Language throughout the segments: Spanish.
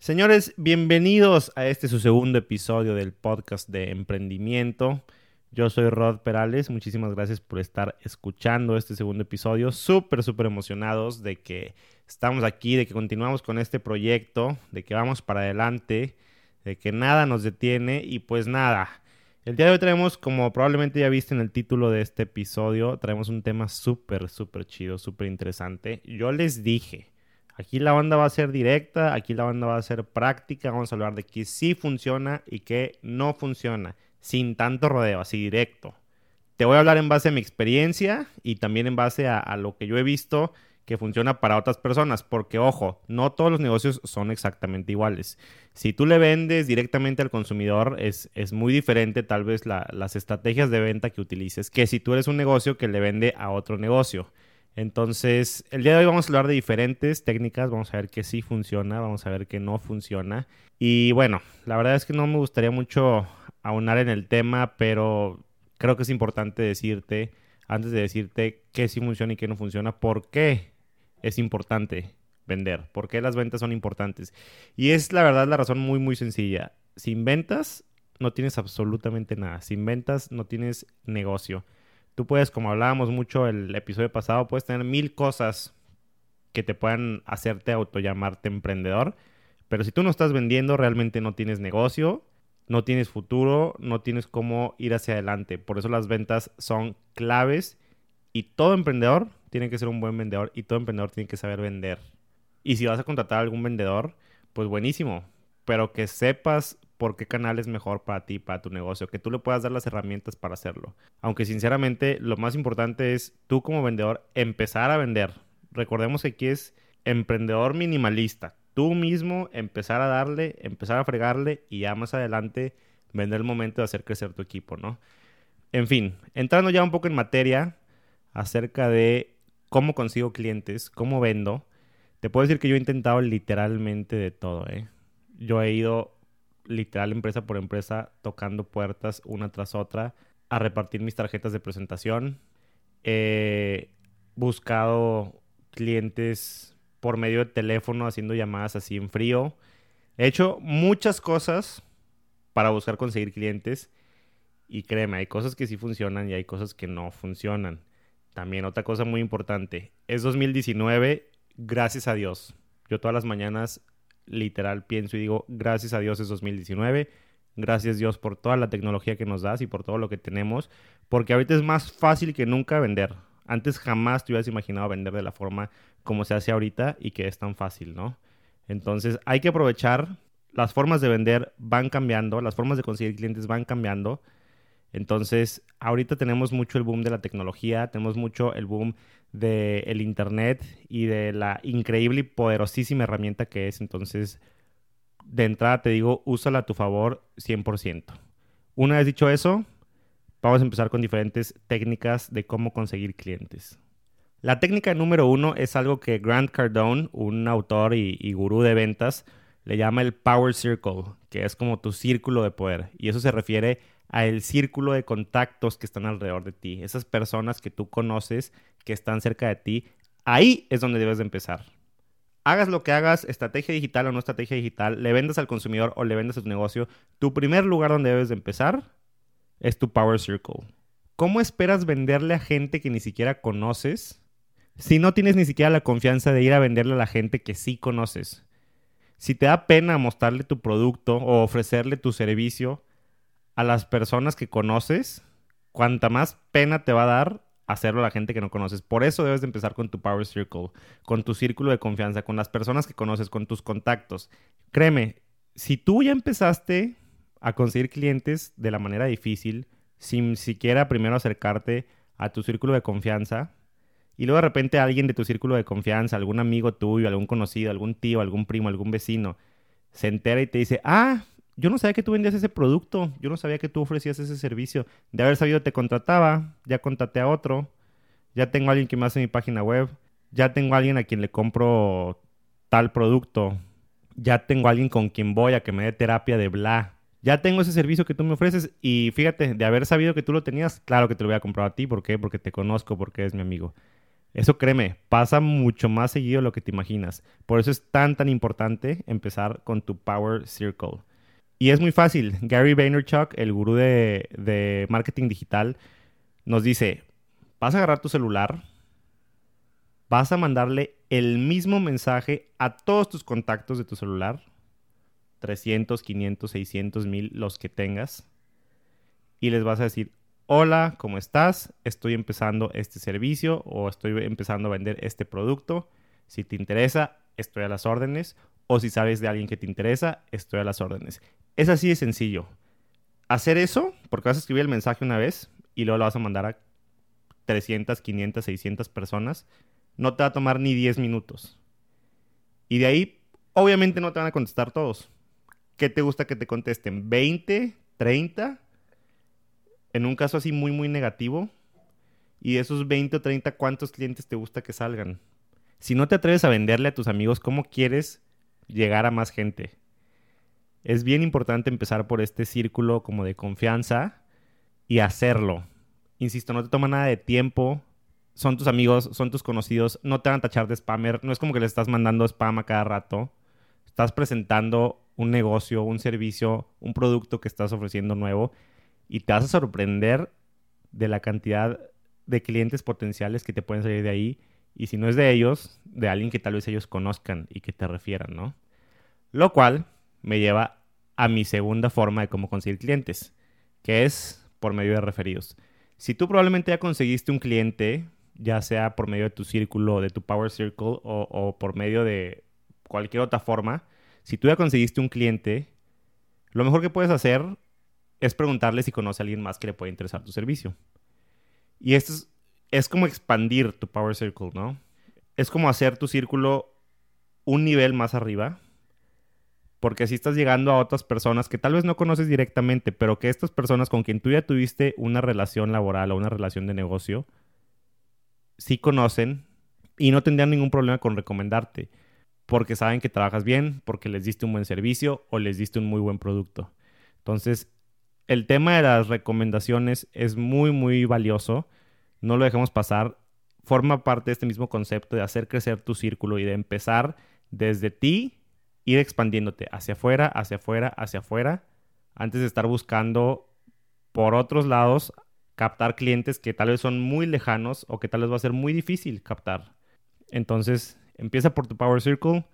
Señores, bienvenidos a este su segundo episodio del podcast de emprendimiento. Yo soy Rod Perales, muchísimas gracias por estar escuchando este segundo episodio. Súper, súper emocionados de que estamos aquí, de que continuamos con este proyecto, de que vamos para adelante, de que nada nos detiene y pues nada. El día de hoy traemos, como probablemente ya viste en el título de este episodio, traemos un tema súper, súper chido, súper interesante. Yo les dije, Aquí la banda va a ser directa, aquí la banda va a ser práctica, vamos a hablar de qué sí funciona y qué no funciona, sin tanto rodeo, así directo. Te voy a hablar en base a mi experiencia y también en base a, lo que yo he visto que funciona para otras personas, porque ojo, no todos los negocios son exactamente iguales. Si tú le vendes directamente al consumidor, es, es muy diferente tal vez las estrategias de venta que utilices que si tú eres un negocio que le vende a otro negocio. Entonces, el día de hoy vamos a hablar de diferentes técnicas, vamos a ver qué sí funciona, vamos a ver qué no funciona. Y bueno, la verdad es que no me gustaría mucho aunar en el tema, pero creo que es importante decirte, antes de decirte qué sí funciona y qué no funciona, por qué es importante vender, por qué las ventas son importantes. Y es la verdad la razón muy, muy sencilla. Sin ventas no tienes absolutamente nada, sin ventas no tienes negocio. Tú puedes, como hablábamos mucho el episodio pasado, puedes tener mil cosas que te puedan hacerte autollamarte emprendedor, pero si tú no estás vendiendo, realmente no tienes negocio, no tienes futuro, no tienes cómo ir hacia adelante. Por eso las ventas son claves y todo emprendedor tiene que ser un buen vendedor y todo emprendedor tiene que saber vender. Y si vas a contratar a algún vendedor, pues buenísimo, pero que sepas por qué canal es mejor para ti, para tu negocio, que tú le puedas dar las herramientas para hacerlo. Aunque sinceramente lo más importante es tú como vendedor empezar a vender. Recordemos que aquí es emprendedor minimalista. Tú mismo empezar a darle, empezar a fregarle y ya más adelante vender el momento de hacer crecer tu equipo, ¿no? En fin, entrando ya un poco en materia acerca de cómo consigo clientes, cómo vendo, te puedo decir que yo he intentado literalmente de todo, ¿eh? Yo he ido literal empresa por empresa tocando puertas una tras otra a repartir mis tarjetas de presentación. He buscado clientes por medio de teléfono haciendo llamadas así en frío. He hecho muchas cosas para buscar conseguir clientes y créeme, hay cosas que sí funcionan y hay cosas que no funcionan. También otra cosa muy importante, es 2019, gracias a Dios. Yo todas las mañanas literal pienso y digo, gracias a Dios es 2019, gracias Dios por toda la tecnología que nos das y por todo lo que tenemos, porque ahorita es más fácil que nunca vender. Antes jamás te hubieras imaginado vender de la forma como se hace ahorita y que es tan fácil, ¿no? Entonces hay que aprovechar, las formas de vender van cambiando, las formas de conseguir clientes van cambiando. Entonces, ahorita tenemos mucho el boom de la tecnología, tenemos mucho el boom del Internet y de la increíble y poderosísima herramienta que es. Entonces, de entrada te digo, úsala a tu favor 100%. Una vez dicho eso, vamos a empezar con diferentes técnicas de cómo conseguir clientes. La técnica número uno es algo que Grant Cardone, un autor y, y gurú de ventas, le llama el Power Circle, que es como tu círculo de poder. Y eso se refiere a el círculo de contactos que están alrededor de ti, esas personas que tú conoces, que están cerca de ti, ahí es donde debes de empezar. Hagas lo que hagas, estrategia digital o no estrategia digital, le vendas al consumidor o le vendas a tu negocio, tu primer lugar donde debes de empezar es tu Power Circle. ¿Cómo esperas venderle a gente que ni siquiera conoces si no tienes ni siquiera la confianza de ir a venderle a la gente que sí conoces? Si te da pena mostrarle tu producto o ofrecerle tu servicio, a las personas que conoces, cuanta más pena te va a dar hacerlo a la gente que no conoces. Por eso debes de empezar con tu Power Circle, con tu círculo de confianza, con las personas que conoces, con tus contactos. Créeme, si tú ya empezaste a conseguir clientes de la manera difícil, sin siquiera primero acercarte a tu círculo de confianza, y luego de repente alguien de tu círculo de confianza, algún amigo tuyo, algún conocido, algún tío, algún primo, algún vecino, se entera y te dice, ah, yo no sabía que tú vendías ese producto, yo no sabía que tú ofrecías ese servicio. De haber sabido te contrataba, ya contraté a otro, ya tengo a alguien que me hace mi página web, ya tengo a alguien a quien le compro tal producto, ya tengo alguien con quien voy a que me dé terapia de bla. Ya tengo ese servicio que tú me ofreces y fíjate, de haber sabido que tú lo tenías, claro que te lo voy a comprar a ti. ¿Por qué? Porque te conozco, porque eres mi amigo. Eso créeme, pasa mucho más seguido de lo que te imaginas. Por eso es tan, tan importante empezar con tu Power Circle. Y es muy fácil. Gary Vaynerchuk, el gurú de, marketing digital, nos dice, vas a agarrar tu celular, vas a mandarle el mismo mensaje a todos tus contactos de tu celular, 300, 500, 600, 1000, los que tengas, y les vas a decir, hola, ¿cómo estás? Estoy empezando este servicio o estoy empezando a vender este producto. Si te interesa, estoy a las órdenes. O si sabes de alguien que te interesa, estoy a las órdenes. Es así de sencillo. Hacer eso, porque vas a escribir el mensaje una vez y luego lo vas a mandar a 300, 500, 600 personas, no te va a tomar ni 10 minutos. Y de ahí, obviamente no te van a contestar todos. ¿Qué te gusta que te contesten? ¿20? ¿30? en un caso así muy, muy negativo, y de esos 20 o 30, ¿cuántos clientes te gusta que salgan? Si no te atreves a venderle a tus amigos, ¿cómo quieres llegar a más gente? Es bien importante empezar por este círculo como de confianza y hacerlo. Insisto, no te toma nada de tiempo. Son tus amigos, son tus conocidos, no te van a tachar de spammer. No es como que le estás mandando spam a cada rato. Estás presentando un negocio, un servicio, un producto que estás ofreciendo nuevo y te vas a sorprender de la cantidad de clientes potenciales que te pueden salir de ahí. Y si no es de ellos, de alguien que tal vez ellos conozcan y que te refieran, ¿no? Lo cual me lleva a mi segunda forma de cómo conseguir clientes, que es por medio de referidos. Si tú probablemente ya conseguiste un cliente, ya sea por medio de tu círculo, de tu Power Circle o, por medio de cualquier otra forma, si tú ya conseguiste un cliente, lo mejor que puedes hacer es preguntarle si conoce a alguien más que le puede interesar tu servicio. Y esto es, como expandir tu Power Circle, ¿no? Es como hacer tu círculo un nivel más arriba, porque así estás llegando a otras personas que tal vez no conoces directamente, pero que estas personas con quien tú ya tuviste una relación laboral o una relación de negocio, sí conocen y no tendrían ningún problema con recomendarte, porque saben que trabajas bien, porque les diste un buen servicio o les diste un muy buen producto. Entonces, el tema de las recomendaciones es muy, muy valioso. No lo dejemos pasar. Forma parte de este mismo concepto de hacer crecer tu círculo y de empezar desde ti, ir expandiéndote hacia afuera, hacia afuera, hacia afuera, antes de estar buscando por otros lados captar clientes que tal vez son muy lejanos o que tal vez va a ser muy difícil captar. Entonces, empieza por tu Power Circle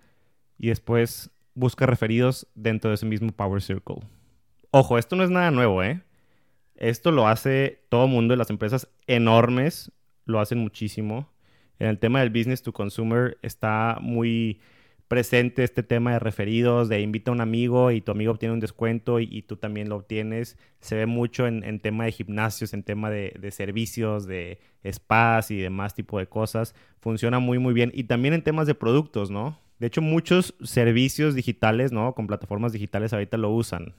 y después busca referidos dentro de ese mismo Power Circle. Ojo, esto no es nada nuevo, ¿eh? Esto lo hace todo el mundo y las empresas enormes lo hacen muchísimo. En el tema del business to consumer está muy presente este tema de referidos, de invita a un amigo y tu amigo obtiene un descuento y, tú también lo obtienes. Se ve mucho en, tema de gimnasios, en tema de, de, servicios, de spas y demás tipo de cosas. Funciona muy, muy bien. Y también en temas de productos, ¿no? De hecho, muchos servicios digitales, ¿no? Con plataformas digitales ahorita lo usan.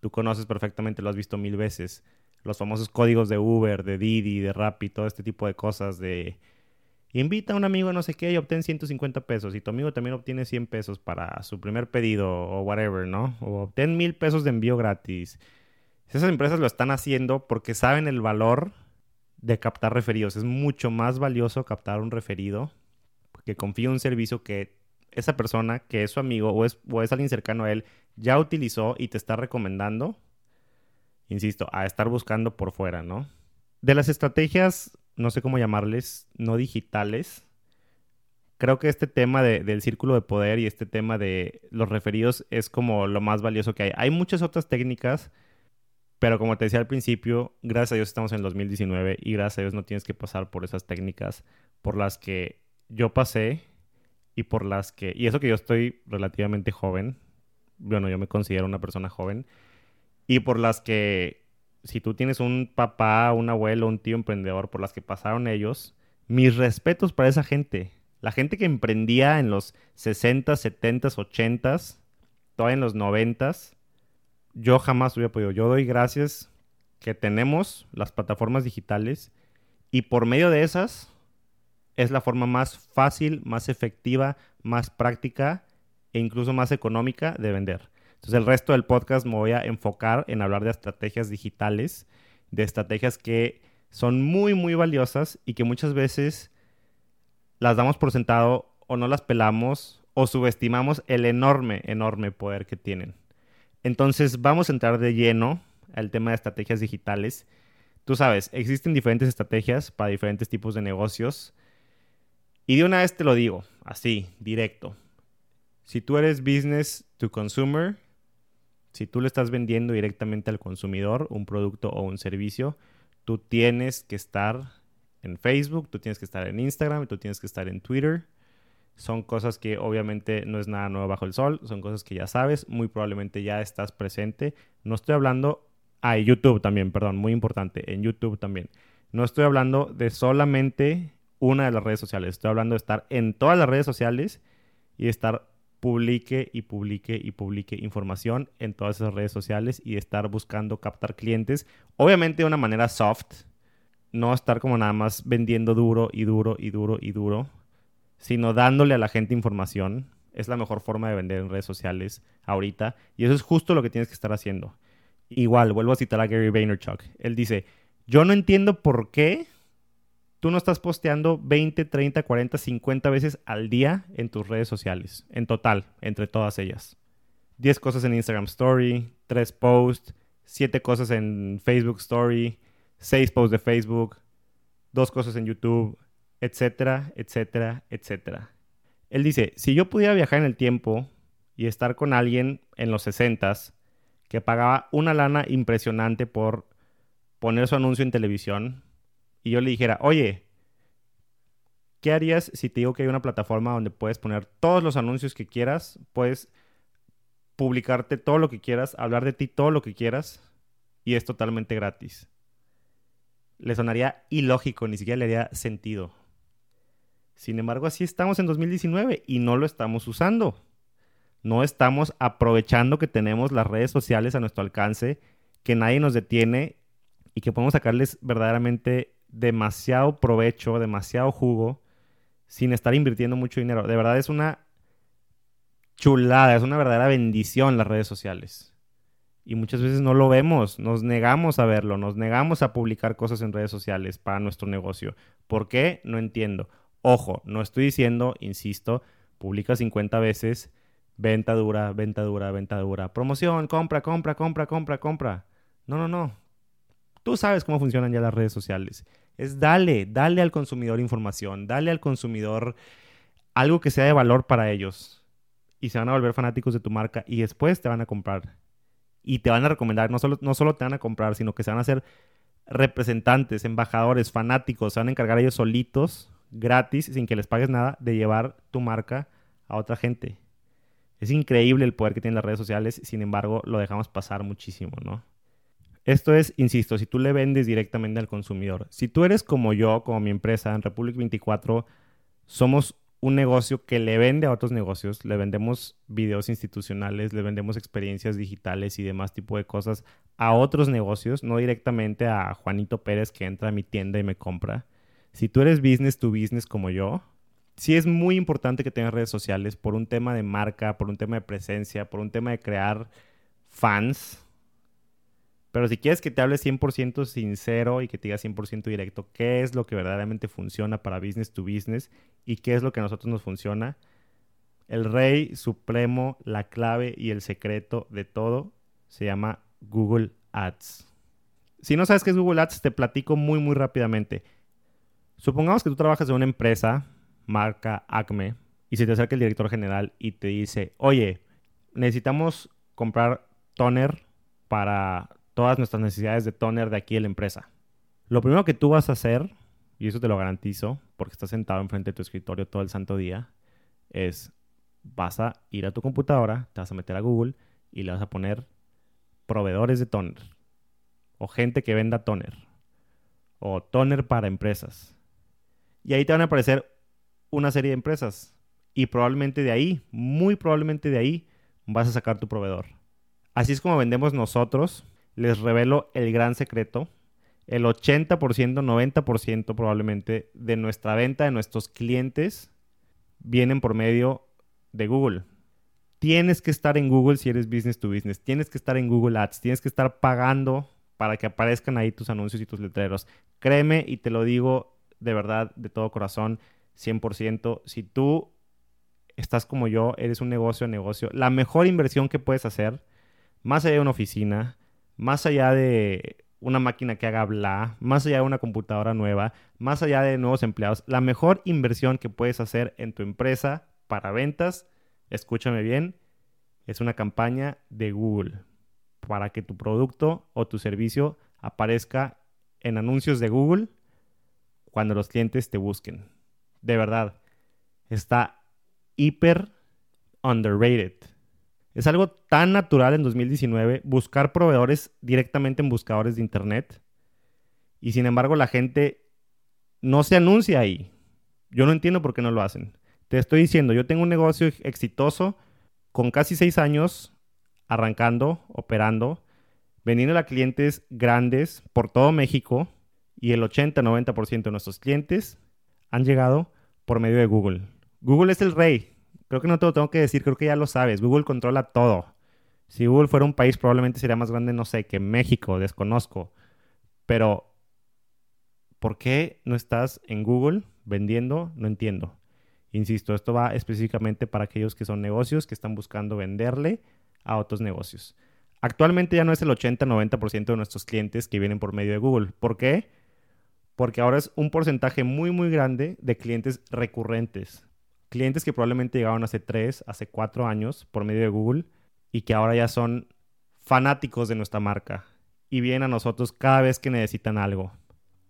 Tú conoces perfectamente, lo has visto mil veces. Los famosos códigos de Uber, de Didi, de Rappi, todo este tipo de cosas de... Invita a un amigo a no sé qué y obtén 150 pesos. Y tu amigo también obtiene 100 pesos para su primer pedido o whatever, ¿no? O obtén mil pesos de envío gratis. Esas empresas lo están haciendo porque saben el valor de captar referidos. Es mucho más valioso captar un referido que confía en un servicio que esa persona, que es su amigo o es, o es alguien cercano a él, ya utilizó y te está recomendando, insisto, a estar buscando por fuera, ¿no? De las estrategias, no sé cómo llamarles, no digitales, creo que este tema del círculo de poder y este tema de los referidos es como lo más valioso que hay. Hay muchas otras técnicas, pero como te decía al principio, gracias a Dios estamos en el 2019 y gracias a Dios no tienes que pasar por esas técnicas por las que yo pasé y por las que, y eso que yo estoy relativamente joven, bueno, yo me considero una persona joven, y por las que, si tú tienes un papá, un abuelo, un tío emprendedor, por las que pasaron ellos, mis respetos para esa gente. La gente que emprendía en los 60, 70, 80, todavía en los 90, yo jamás hubiera podido. Yo doy gracias que tenemos las plataformas digitales y por medio de esas es la forma más fácil, más efectiva, más práctica e incluso más económica de vender. Entonces el resto del podcast me voy a enfocar en hablar de estrategias digitales, de estrategias que son muy, muy valiosas y que muchas veces las damos por sentado o no las pelamos o subestimamos el enorme, enorme poder que tienen. Entonces vamos a entrar de lleno al tema de estrategias digitales. Tú sabes, existen diferentes estrategias para diferentes tipos de negocios. Y de una vez te lo digo, así, directo. Si tú eres business to consumer, si tú le estás vendiendo directamente al consumidor un producto o un servicio, tú tienes que estar en Facebook, tú tienes que estar en Instagram, tú tienes que estar en Twitter. Son cosas que obviamente no es nada nuevo bajo el sol, son cosas que ya sabes, muy probablemente ya estás presente. No estoy hablando, ah, YouTube también, perdón, muy importante, en YouTube también. No estoy hablando de solamente una de las redes sociales, estoy hablando de estar en todas las redes sociales y estar publique y publique y publique información en todas esas redes sociales y estar buscando captar clientes, obviamente de una manera soft, no estar como nada más vendiendo duro y duro y duro y duro, sino dándole a la gente información. Es la mejor forma de vender en redes sociales ahorita y eso es justo lo que tienes que estar haciendo. Igual, vuelvo a citar a Gary Vaynerchuk. Él dice, yo no entiendo por qué tú no estás posteando 20, 30, 40, 50 veces al día en tus redes sociales, en total, entre todas ellas. 10 cosas en Instagram Story, 3 posts, 7 cosas en Facebook Story, 6 posts de Facebook, 2 cosas en YouTube, etcétera, etcétera, etcétera. Él dice, si yo pudiera viajar en el tiempo y estar con alguien en los 60 que pagaba una lana impresionante por poner su anuncio en televisión, y yo le dijera, oye, ¿qué harías si te digo que hay una plataforma donde puedes poner todos los anuncios que quieras, puedes publicarte todo lo que quieras, hablar de ti todo lo que quieras y es totalmente gratis? Le sonaría ilógico, ni siquiera le haría sentido. Sin embargo, así estamos en 2019 y no lo estamos usando. No estamos aprovechando que tenemos las redes sociales a nuestro alcance, que nadie nos detiene y que podemos sacarles verdaderamente demasiado provecho, demasiado jugo, sin estar invirtiendo mucho dinero. De verdad es una chulada, es una verdadera bendición las redes sociales. Y muchas veces no lo vemos, nos negamos a verlo, nos negamos a publicar cosas en redes sociales para nuestro negocio. ¿Por qué? No entiendo. Ojo, no estoy diciendo, insisto, publica 50 veces, venta dura, venta dura, venta dura, promoción, compra, compra, compra, compra, compra. No, no, no. Tú sabes cómo funcionan ya las redes sociales. Es dale, dale al consumidor información, dale al consumidor algo que sea de valor para ellos. Y se van a volver fanáticos de tu marca y después te van a comprar. Y te van a recomendar, no solo, no solo te van a comprar, sino que se van a hacer representantes, embajadores, fanáticos, se van a encargar ellos solitos, gratis, sin que les pagues nada, de llevar tu marca a otra gente. Es increíble el poder que tienen las redes sociales, sin embargo, lo dejamos pasar muchísimo, ¿no? Esto es, insisto, si tú le vendes directamente al consumidor. Si tú eres como yo, como mi empresa, en Republic 24, somos un negocio que le vende a otros negocios, le vendemos videos institucionales, le vendemos experiencias digitales y demás tipo de cosas a otros negocios, no directamente a Juanito Pérez que entra a mi tienda y me compra. Si tú eres business to business como yo, sí es muy importante que tengas redes sociales por un tema de marca, por un tema de presencia, por un tema de crear fans, pero si quieres que te hable 100% sincero y que te diga 100% directo qué es lo que verdaderamente funciona para business to business y qué es lo que a nosotros nos funciona, el rey supremo, la clave y el secreto de todo se llama Google Ads. Si no sabes qué es Google Ads, te platico muy, muy rápidamente. Supongamos que tú trabajas en una empresa, marca Acme, y se te acerca el director general y te dice, oye, necesitamos comprar toner para todas nuestras necesidades de toner de aquí en la empresa. Lo primero que tú vas a hacer, y eso te lo garantizo, porque estás sentado enfrente de tu escritorio todo el santo día, es vas a ir a tu computadora, te vas a meter a Google y le vas a poner proveedores de toner, o gente que venda toner, o toner para empresas. Y ahí te van a aparecer una serie de empresas. Y probablemente de ahí, muy probablemente de ahí, vas a sacar tu proveedor. Así es como vendemos nosotros les revelo el gran secreto. El 80%, 90% probablemente de nuestra venta, de nuestros clientes, vienen por medio de Google. Tienes que estar en Google si eres business to business. Tienes que estar en Google Ads. Tienes que estar pagando para que aparezcan ahí tus anuncios y tus letreros. Créeme y te lo digo de verdad, de todo corazón. 100%. Si tú estás como yo, eres un negocio negocio, la mejor inversión que puedes hacer, más allá de una oficina, más allá de una máquina que haga bla, más allá de una computadora nueva, más allá de nuevos empleados, la mejor inversión que puedes hacer en tu empresa para ventas, escúchame bien, es una campaña de Google para que tu producto o tu servicio aparezca en anuncios de Google cuando los clientes te busquen. De verdad, está hiper underrated. Es algo tan natural en 2019 buscar proveedores directamente en buscadores de Internet y sin embargo la gente no se anuncia ahí. Yo no entiendo por qué no lo hacen. Te estoy diciendo, yo tengo un negocio exitoso con casi seis años arrancando, operando, vendiendo a clientes grandes por todo México y el 80-90% de nuestros clientes han llegado por medio de Google. Google es el rey. Creo que no te lo tengo que decir, creo que ya lo sabes. Google controla todo. Si Google fuera un país, probablemente sería más grande, no sé, que México, desconozco. Pero, ¿por qué no estás en Google vendiendo? No entiendo. Insisto, esto va específicamente para aquellos que son negocios que están buscando venderle a otros negocios. Actualmente ya no es el 80-90% de nuestros clientes que vienen por medio de Google. ¿Por qué? Porque ahora es un porcentaje muy, muy grande de clientes recurrentes clientes que probablemente llegaron hace tres, hace cuatro años por medio de Google y que ahora ya son fanáticos de nuestra marca y vienen a nosotros cada vez que necesitan algo.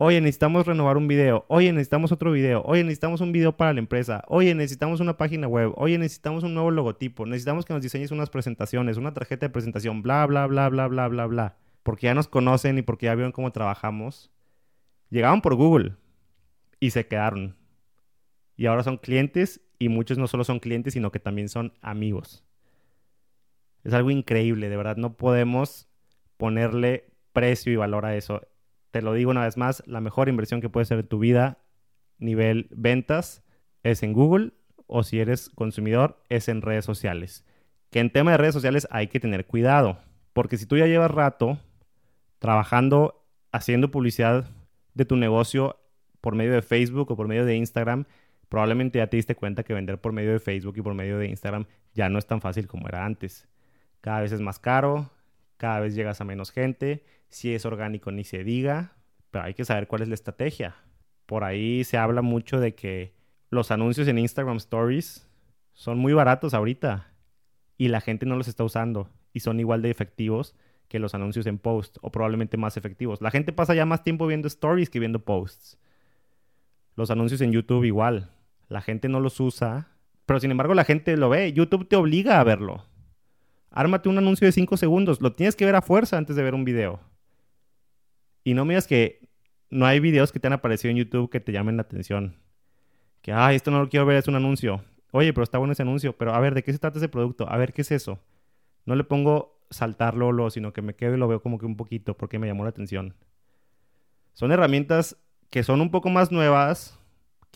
Oye, necesitamos renovar un video. Oye, necesitamos otro video. Oye, necesitamos un video para la empresa. Oye, necesitamos una página web. Oye, necesitamos un nuevo logotipo. Necesitamos que nos diseñes unas presentaciones, una tarjeta de presentación, bla, bla, bla, bla, bla, bla, bla. Porque ya nos conocen y porque ya vieron cómo trabajamos. Llegaban por Google y se quedaron. Y ahora son clientes y muchos no solo son clientes, sino que también son amigos. Es algo increíble, de verdad, no podemos ponerle precio y valor a eso. Te lo digo una vez más, la mejor inversión que puede ser tu vida, nivel ventas, es en Google o si eres consumidor, es en redes sociales. Que en tema de redes sociales hay que tener cuidado, porque si tú ya llevas rato trabajando, haciendo publicidad de tu negocio por medio de Facebook o por medio de Instagram, probablemente ya te diste cuenta que vender por medio de Facebook y por medio de Instagram ya no es tan fácil como era antes. Cada vez es más caro, cada vez llegas a menos gente, si es orgánico ni se diga, pero hay que saber cuál es la estrategia. Por ahí se habla mucho de que los anuncios en Instagram Stories son muy baratos ahorita y la gente no los está usando y son igual de efectivos que los anuncios en post o probablemente más efectivos. La gente pasa ya más tiempo viendo stories que viendo posts. Los anuncios en YouTube igual. La gente no los usa, pero sin embargo la gente lo ve. YouTube te obliga a verlo. Ármate un anuncio de 5 segundos. Lo tienes que ver a fuerza antes de ver un video. Y no me que no hay videos que te han aparecido en YouTube que te llamen la atención. Que, ay, esto no lo quiero ver, es un anuncio. Oye, pero está bueno ese anuncio. Pero a ver, ¿de qué se trata ese producto? A ver, ¿qué es eso? No le pongo saltarlo, sino que me quedo y lo veo como que un poquito porque me llamó la atención. Son herramientas que son un poco más nuevas,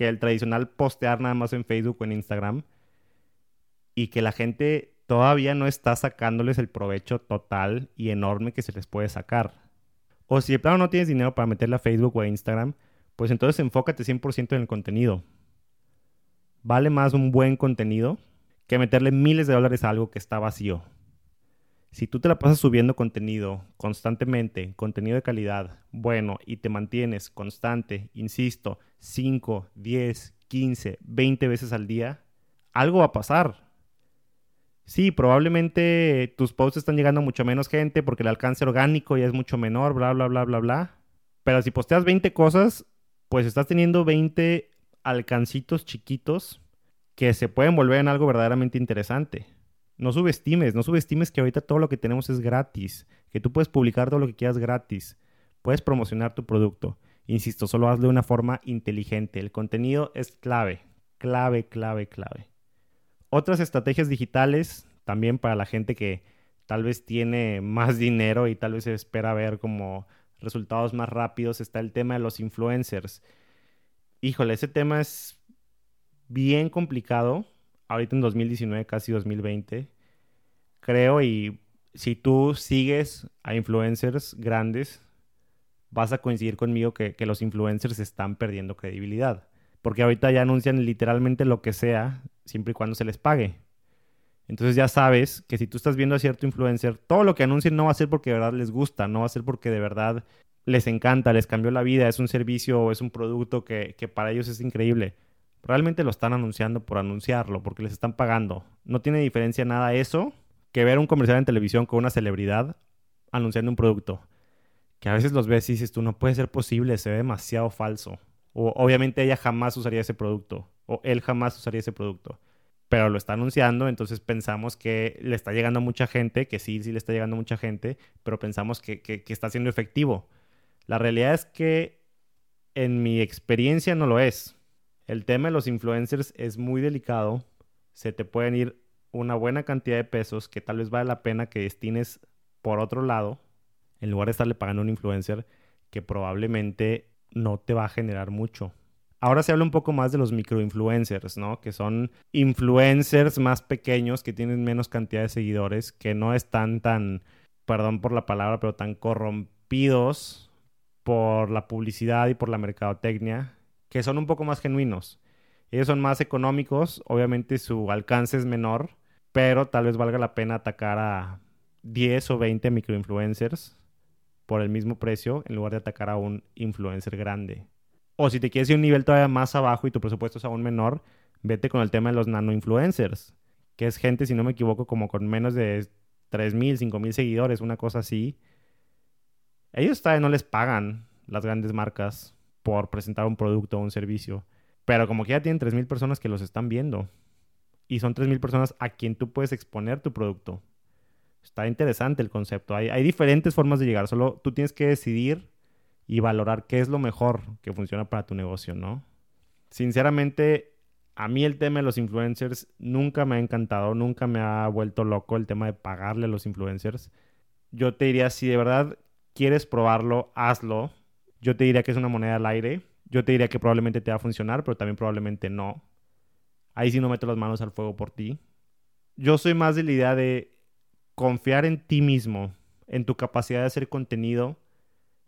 que el tradicional postear nada más en Facebook o en Instagram y que la gente todavía no está sacándoles el provecho total y enorme que se les puede sacar. O si de plano no tienes dinero para meterle a Facebook o a Instagram, pues entonces enfócate 100% en el contenido. Vale más un buen contenido que meterle miles de dólares a algo que está vacío. Si tú te la pasas subiendo contenido constantemente, contenido de calidad, bueno, y te mantienes constante, insisto, 5, 10, 15, 20 veces al día, algo va a pasar. Sí, probablemente tus posts están llegando a mucho menos gente porque el alcance orgánico ya es mucho menor, bla, bla, bla, bla, bla. Pero si posteas 20 cosas, pues estás teniendo 20 alcancitos chiquitos que se pueden volver en algo verdaderamente interesante. No subestimes, no subestimes que ahorita todo lo que tenemos es gratis, que tú puedes publicar todo lo que quieras gratis, puedes promocionar tu producto. Insisto, solo hazlo de una forma inteligente. El contenido es clave, clave, clave, clave. Otras estrategias digitales, también para la gente que tal vez tiene más dinero y tal vez espera ver como resultados más rápidos, está el tema de los influencers. Híjole, ese tema es bien complicado ahorita en 2019, casi 2020, creo, y si tú sigues a influencers grandes, vas a coincidir conmigo que, los influencers están perdiendo credibilidad. porque ahorita ya anuncian literalmente lo que sea, siempre y cuando se les pague. Entonces ya sabes que si tú estás viendo a cierto influencer, todo lo que anuncien no va a ser porque de verdad les gusta, no va a ser porque de verdad les encanta, les cambió la vida, es un servicio o es un producto que, que para ellos es increíble. Realmente lo están anunciando por anunciarlo, porque les están pagando. No tiene diferencia nada eso que ver un comercial en televisión con una celebridad anunciando un producto. Que a veces los ves y dices tú, no puede ser posible, se ve demasiado falso. O obviamente ella jamás usaría ese producto. O él jamás usaría ese producto. Pero lo está anunciando, entonces pensamos que le está llegando a mucha gente, que sí, sí le está llegando a mucha gente, pero pensamos que, que, que está siendo efectivo. La realidad es que en mi experiencia no lo es. El tema de los influencers es muy delicado. Se te pueden ir una buena cantidad de pesos que tal vez vale la pena que destines por otro lado, en lugar de estarle pagando a un influencer que probablemente no te va a generar mucho. Ahora se habla un poco más de los microinfluencers, ¿no? Que son influencers más pequeños que tienen menos cantidad de seguidores, que no están tan, perdón por la palabra, pero tan corrompidos por la publicidad y por la mercadotecnia, que son un poco más genuinos. Ellos son más económicos, obviamente su alcance es menor, pero tal vez valga la pena atacar a 10 o 20 microinfluencers por el mismo precio en lugar de atacar a un influencer grande. O si te quieres ir a un nivel todavía más abajo y tu presupuesto es aún menor, vete con el tema de los nano-influencers, que es gente, si no me equivoco, como con menos de 3.000, 5.000 seguidores, una cosa así. Ellos todavía no les pagan las grandes marcas por presentar un producto o un servicio. Pero como que ya tienen 3.000 personas que los están viendo. Y son 3.000 personas a quien tú puedes exponer tu producto. Está interesante el concepto. Hay, hay diferentes formas de llegar. Solo tú tienes que decidir y valorar qué es lo mejor que funciona para tu negocio, ¿no? Sinceramente, a mí el tema de los influencers nunca me ha encantado, nunca me ha vuelto loco el tema de pagarle a los influencers. Yo te diría, si de verdad quieres probarlo, hazlo. Yo te diría que es una moneda al aire. Yo te diría que probablemente te va a funcionar, pero también probablemente no. Ahí sí no meto las manos al fuego por ti. Yo soy más de la idea de confiar en ti mismo, en tu capacidad de hacer contenido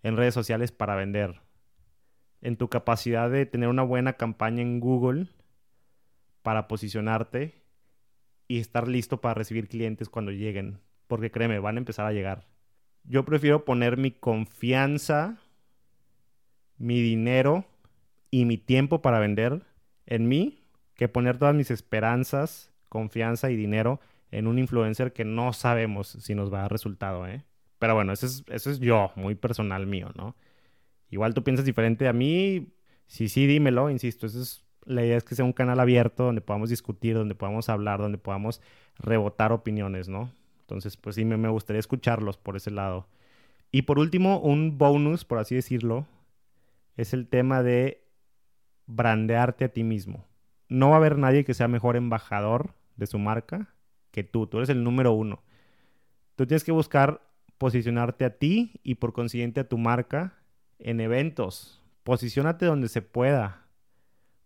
en redes sociales para vender, en tu capacidad de tener una buena campaña en Google para posicionarte y estar listo para recibir clientes cuando lleguen, porque créeme, van a empezar a llegar. Yo prefiero poner mi confianza, mi dinero y mi tiempo para vender en mí que poner todas mis esperanzas, confianza y dinero en un influencer que no sabemos si nos va a dar resultado, ¿eh? Pero bueno, eso es, eso es yo, muy personal mío, ¿no? Igual tú piensas diferente a mí, sí, sí, dímelo, insisto, eso es, la idea es que sea un canal abierto donde podamos discutir, donde podamos hablar, donde podamos rebotar opiniones, ¿no? Entonces, pues sí, me, me gustaría escucharlos por ese lado. Y por último, un bonus, por así decirlo, es el tema de brandearte a ti mismo. No va a haber nadie que sea mejor embajador de su marca que tú. Tú eres el número uno. Tú tienes que buscar posicionarte a ti y por consiguiente a tu marca en eventos. Posiciónate donde se pueda,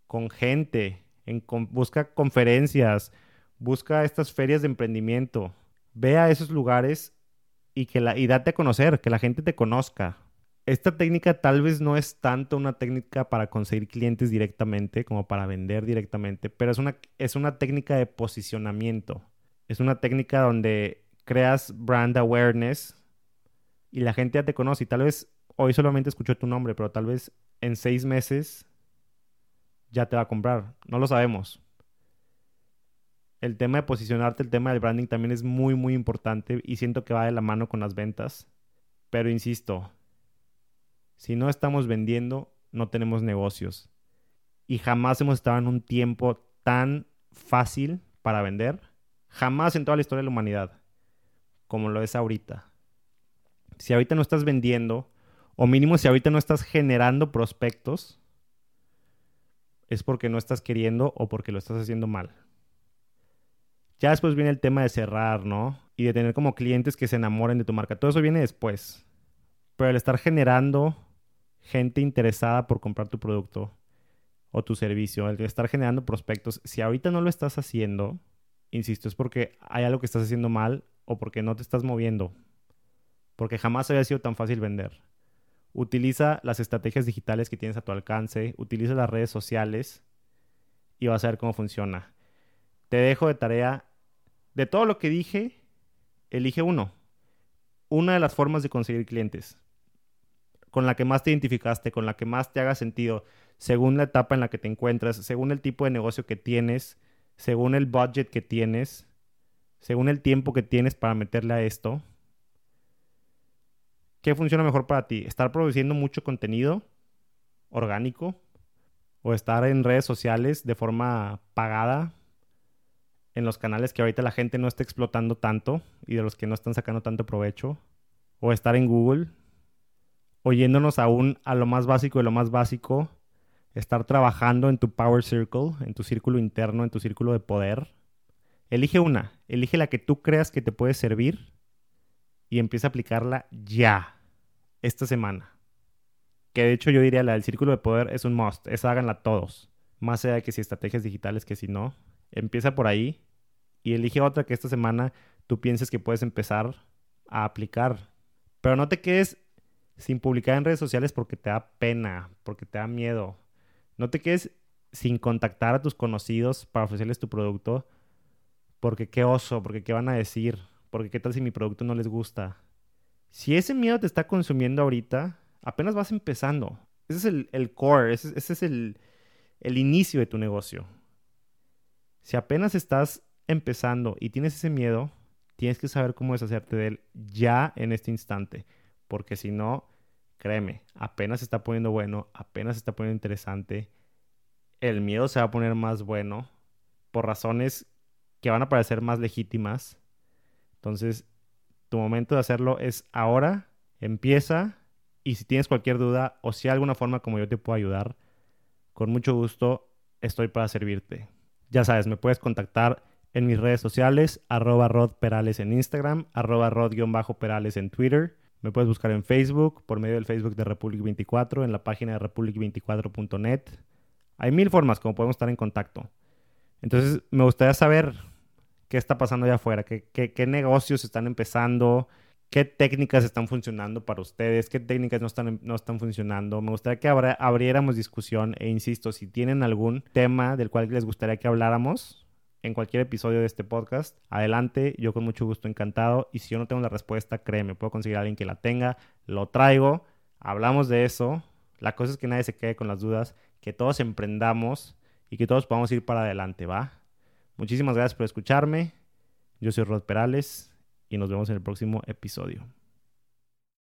con gente, en, busca conferencias, busca estas ferias de emprendimiento. Ve a esos lugares y, que la, y date a conocer, que la gente te conozca esta técnica tal vez no es tanto una técnica para conseguir clientes directamente como para vender directamente, pero es una, es una técnica de posicionamiento. Es una técnica donde creas brand awareness y la gente ya te conoce y tal vez hoy solamente escuchó tu nombre, pero tal vez en seis meses ya te va a comprar. No lo sabemos. El tema de posicionarte, el tema del branding también es muy, muy importante y siento que va de la mano con las ventas. Pero insisto, si no estamos vendiendo, no tenemos negocios. Y jamás hemos estado en un tiempo tan fácil para vender. Jamás en toda la historia de la humanidad. Como lo es ahorita. Si ahorita no estás vendiendo, o mínimo si ahorita no estás generando prospectos, es porque no estás queriendo o porque lo estás haciendo mal. Ya después viene el tema de cerrar, ¿no? Y de tener como clientes que se enamoren de tu marca. Todo eso viene después. Pero el estar generando gente interesada por comprar tu producto o tu servicio, el estar generando prospectos, si ahorita no lo estás haciendo, insisto, es porque hay algo que estás haciendo mal o porque no te estás moviendo, porque jamás había sido tan fácil vender. Utiliza las estrategias digitales que tienes a tu alcance, utiliza las redes sociales y vas a ver cómo funciona. Te dejo de tarea, de todo lo que dije, elige uno. Una de las formas de conseguir clientes, con la que más te identificaste, con la que más te haga sentido, según la etapa en la que te encuentras, según el tipo de negocio que tienes, según el budget que tienes, según el tiempo que tienes para meterle a esto. ¿Qué funciona mejor para ti? ¿Estar produciendo mucho contenido orgánico? ¿O estar en redes sociales de forma pagada? En los canales que ahorita la gente no está explotando tanto y de los que no están sacando tanto provecho. ¿O estar en Google? Oyéndonos aún a lo más básico de lo más básico. Estar trabajando en tu power circle, en tu círculo interno, en tu círculo de poder. Elige una. Elige la que tú creas que te puede servir y empieza a aplicarla ya, esta semana. Que de hecho yo diría la del círculo de poder es un must, esa háganla todos. Más allá que si estrategias digitales que si no. Empieza por ahí y elige otra que esta semana tú pienses que puedes empezar a aplicar. Pero no te quedes sin publicar en redes sociales porque te da pena, porque te da miedo. No te quedes sin contactar a tus conocidos para ofrecerles tu producto porque qué oso, porque qué van a decir, porque qué tal si mi producto no les gusta. Si ese miedo te está consumiendo ahorita, apenas vas empezando. Ese es el, core, ese, es el, el inicio de tu negocio. Si apenas estás empezando y tienes ese miedo, tienes que saber cómo deshacerte de él ya en este instante. Porque si no, créeme, apenas se está poniendo bueno, apenas se está poniendo interesante, el miedo se va a poner más bueno por razones que van a parecer más legítimas entonces, tu momento de hacerlo es ahora, empieza y si tienes cualquier duda o si hay alguna forma como yo te puedo ayudar, con mucho gusto estoy para servirte. Ya sabes, me puedes contactar en mis redes sociales, arroba Rod Perales en Instagram, arroba Rod-Perales en Twitter. Me puedes buscar en Facebook, por medio del Facebook de Republic 24, en la página de republic24.net. Hay mil formas como podemos estar en contacto. Entonces, me gustaría saber qué está pasando allá afuera, qué, negocios están empezando, qué técnicas están funcionando para ustedes, qué técnicas no están, no están funcionando. Me gustaría que abriéramos discusión e insisto, si tienen algún tema del cual les gustaría que habláramos en cualquier episodio de este podcast, adelante, yo con mucho gusto encantado. Y si yo no tengo la respuesta, créeme, puedo conseguir a alguien que la tenga, lo traigo, hablamos de eso. La cosa es que nadie se quede con las dudas, que todos emprendamos y que todos podamos ir para adelante, ¿va? Muchísimas gracias por escucharme. Yo soy Rod Perales y nos vemos en el próximo episodio.